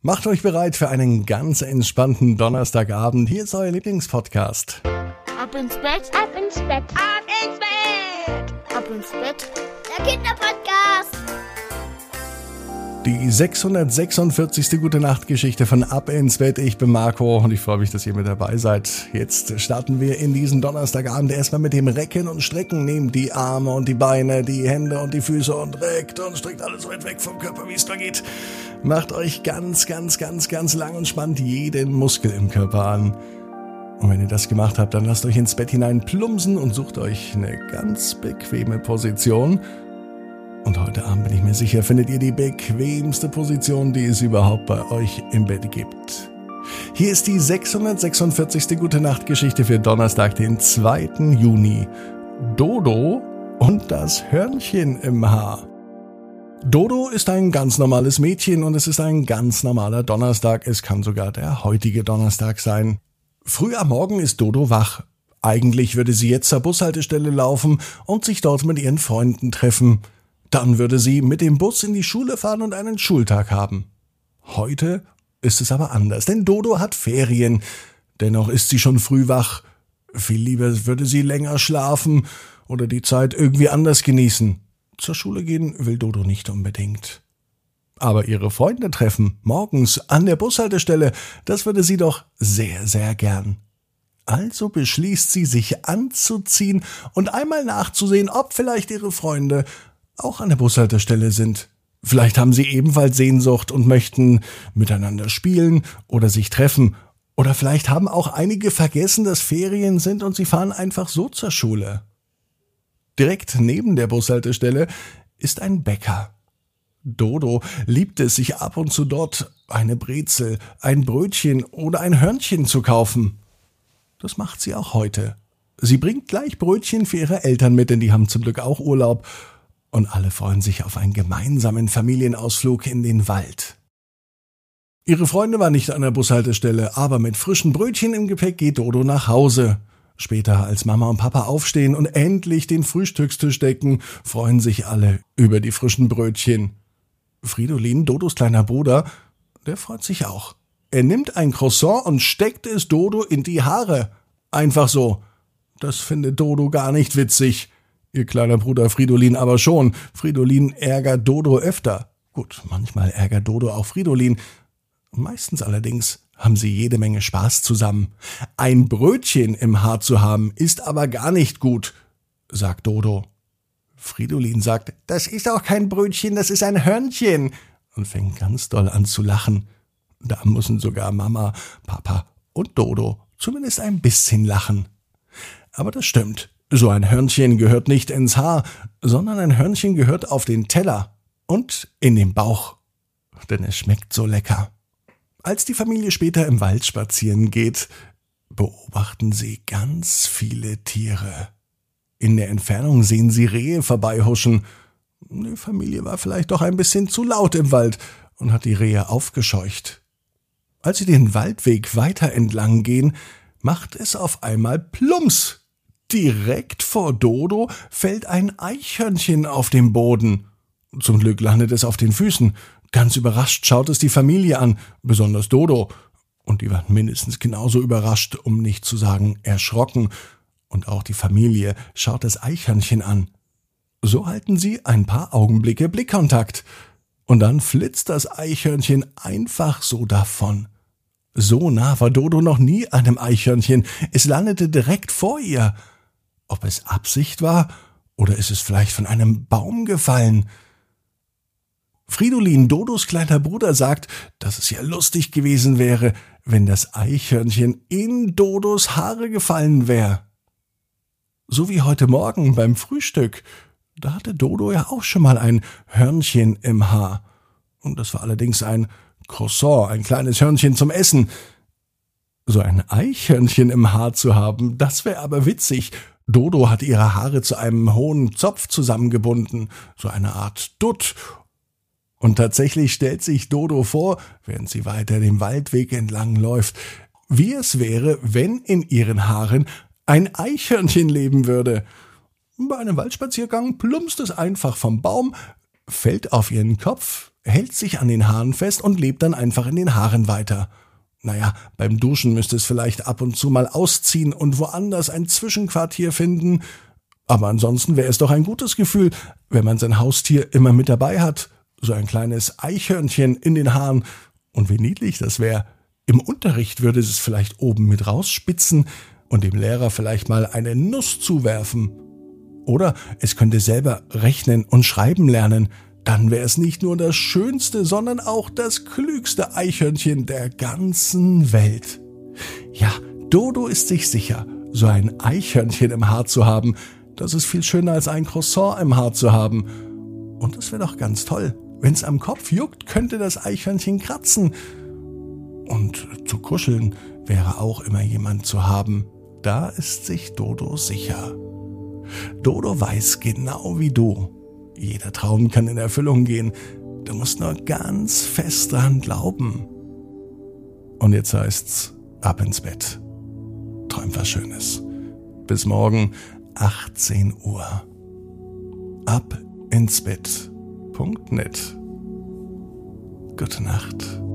Macht euch bereit für einen ganz entspannten Donnerstagabend. Hier ist euer Lieblingspodcast. Ab ins Bett, ab ins Bett, ab ins Bett, ab ins Bett. Der Kinderpodcast. Die 646. Gute Nacht Geschichte von Ab ins Bett. Ich bin Marco und ich freue mich, dass ihr mit dabei seid. Jetzt starten wir in diesen Donnerstagabend erstmal mit dem Recken und Strecken. Nehmt die Arme und die Beine, die Hände und die Füße und reckt und streckt alles so weit weg vom Körper, wie es da geht. Macht euch ganz, ganz, ganz, ganz lang und spannt jeden Muskel im Körper an. Und wenn ihr das gemacht habt, dann lasst euch ins Bett hinein plumpsen und sucht euch eine ganz bequeme Position. Und heute Abend bin ich mir sicher, findet ihr die bequemste Position, die es überhaupt bei euch im Bett gibt. Hier ist die 646. Gute Nacht Geschichte für Donnerstag, den 2. Juni. Dodo und das Hörnchen im Haar. Dodo ist ein ganz normales Mädchen und es ist ein ganz normaler Donnerstag. Es kann sogar der heutige Donnerstag sein. Früh am Morgen ist Dodo wach. Eigentlich würde sie jetzt zur Bushaltestelle laufen und sich dort mit ihren Freunden treffen. Dann würde sie mit dem Bus in die Schule fahren und einen Schultag haben. Heute ist es aber anders, denn Dodo hat Ferien. Dennoch ist sie schon früh wach. Viel lieber würde sie länger schlafen oder die Zeit irgendwie anders genießen. Zur Schule gehen will Dodo nicht unbedingt. Aber ihre Freunde treffen morgens an der Bushaltestelle, das würde sie doch sehr, sehr gern. Also beschließt sie, sich anzuziehen und einmal nachzusehen, ob vielleicht ihre Freunde auch an der Bushaltestelle sind. Vielleicht haben sie ebenfalls Sehnsucht und möchten miteinander spielen oder sich treffen. Oder vielleicht haben auch einige vergessen, dass Ferien sind und sie fahren einfach so zur Schule. Direkt neben der Bushaltestelle ist ein Bäcker. Dodo liebt es, sich ab und zu dort eine Brezel, ein Brötchen oder ein Hörnchen zu kaufen. Das macht sie auch heute. Sie bringt gleich Brötchen für ihre Eltern mit, denn die haben zum Glück auch Urlaub und alle freuen sich auf einen gemeinsamen Familienausflug in den Wald. Ihre Freunde waren nicht an der Bushaltestelle, aber mit frischen Brötchen im Gepäck geht Dodo nach Hause. Später, als Mama und Papa aufstehen und endlich den Frühstückstisch decken, freuen sich alle über die frischen Brötchen. Fridolin, Dodos kleiner Bruder, der freut sich auch. Er nimmt ein Croissant und steckt es Dodo in die Haare. Einfach so. Das findet Dodo gar nicht witzig. Ihr kleiner Bruder Fridolin aber schon. Fridolin ärgert Dodo öfter. Gut, manchmal ärgert Dodo auch Fridolin. Meistens allerdings haben sie jede Menge Spaß zusammen. Ein Brötchen im Haar zu haben, ist aber gar nicht gut, sagt Dodo. Fridolin sagt, das ist auch kein Brötchen, das ist ein Hörnchen, und fängt ganz doll an zu lachen. Da müssen sogar Mama, Papa und Dodo zumindest ein bisschen lachen. Aber das stimmt. So ein Hörnchen gehört nicht ins Haar, sondern ein Hörnchen gehört auf den Teller und in den Bauch. Denn es schmeckt so lecker. Als die Familie später im Wald spazieren geht, beobachten sie ganz viele Tiere. In der Entfernung sehen sie Rehe vorbeihuschen. Die Familie war vielleicht doch ein bisschen zu laut im Wald und hat die Rehe aufgescheucht. Als sie den Waldweg weiter entlang gehen, macht es auf einmal Plumps Direkt vor Dodo fällt ein Eichhörnchen auf den Boden. Zum Glück landet es auf den Füßen. Ganz überrascht schaut es die Familie an, besonders Dodo. Und die waren mindestens genauso überrascht, um nicht zu sagen erschrocken. Und auch die Familie schaut das Eichhörnchen an. So halten sie ein paar Augenblicke Blickkontakt. Und dann flitzt das Eichhörnchen einfach so davon. So nah war Dodo noch nie einem Eichhörnchen. Es landete direkt vor ihr. Ob es Absicht war oder ist es vielleicht von einem Baum gefallen? Fridolin, Dodos kleiner Bruder, sagt, dass es ja lustig gewesen wäre, wenn das Eichhörnchen in Dodos Haare gefallen wäre. So wie heute Morgen beim Frühstück. Da hatte Dodo ja auch schon mal ein Hörnchen im Haar. Und das war allerdings ein Croissant, ein kleines Hörnchen zum Essen. So ein Eichhörnchen im Haar zu haben, das wäre aber witzig Dodo hat ihre Haare zu einem hohen Zopf zusammengebunden, so eine Art Dutt. Und tatsächlich stellt sich Dodo vor, während sie weiter den Waldweg entlang läuft, wie es wäre, wenn in ihren Haaren ein Eichhörnchen leben würde. Bei einem Waldspaziergang plumpst es einfach vom Baum, fällt auf ihren Kopf, hält sich an den Haaren fest und lebt dann einfach in den Haaren weiter. Naja, beim Duschen müsste es vielleicht ab und zu mal ausziehen und woanders ein Zwischenquartier finden. Aber ansonsten wäre es doch ein gutes Gefühl, wenn man sein Haustier immer mit dabei hat. So ein kleines Eichhörnchen in den Haaren. Und wie niedlich das wäre. Im Unterricht würde es vielleicht oben mit rausspitzen und dem Lehrer vielleicht mal eine Nuss zuwerfen. Oder es könnte selber rechnen und schreiben lernen. Dann wäre es nicht nur das schönste, sondern auch das klügste Eichhörnchen der ganzen Welt. Ja, Dodo ist sich sicher, so ein Eichhörnchen im Haar zu haben, das ist viel schöner als ein Croissant im Haar zu haben. Und es wäre doch ganz toll. Wenn's am Kopf juckt, könnte das Eichhörnchen kratzen. Und zu kuscheln wäre auch immer jemand zu haben. Da ist sich Dodo sicher. Dodo weiß genau wie du. Jeder Traum kann in Erfüllung gehen. Du musst nur ganz fest dran glauben. Und jetzt heißt's ab ins Bett. Träum was Schönes. Bis morgen 18 Uhr. Ab ins Bett. Gute Nacht.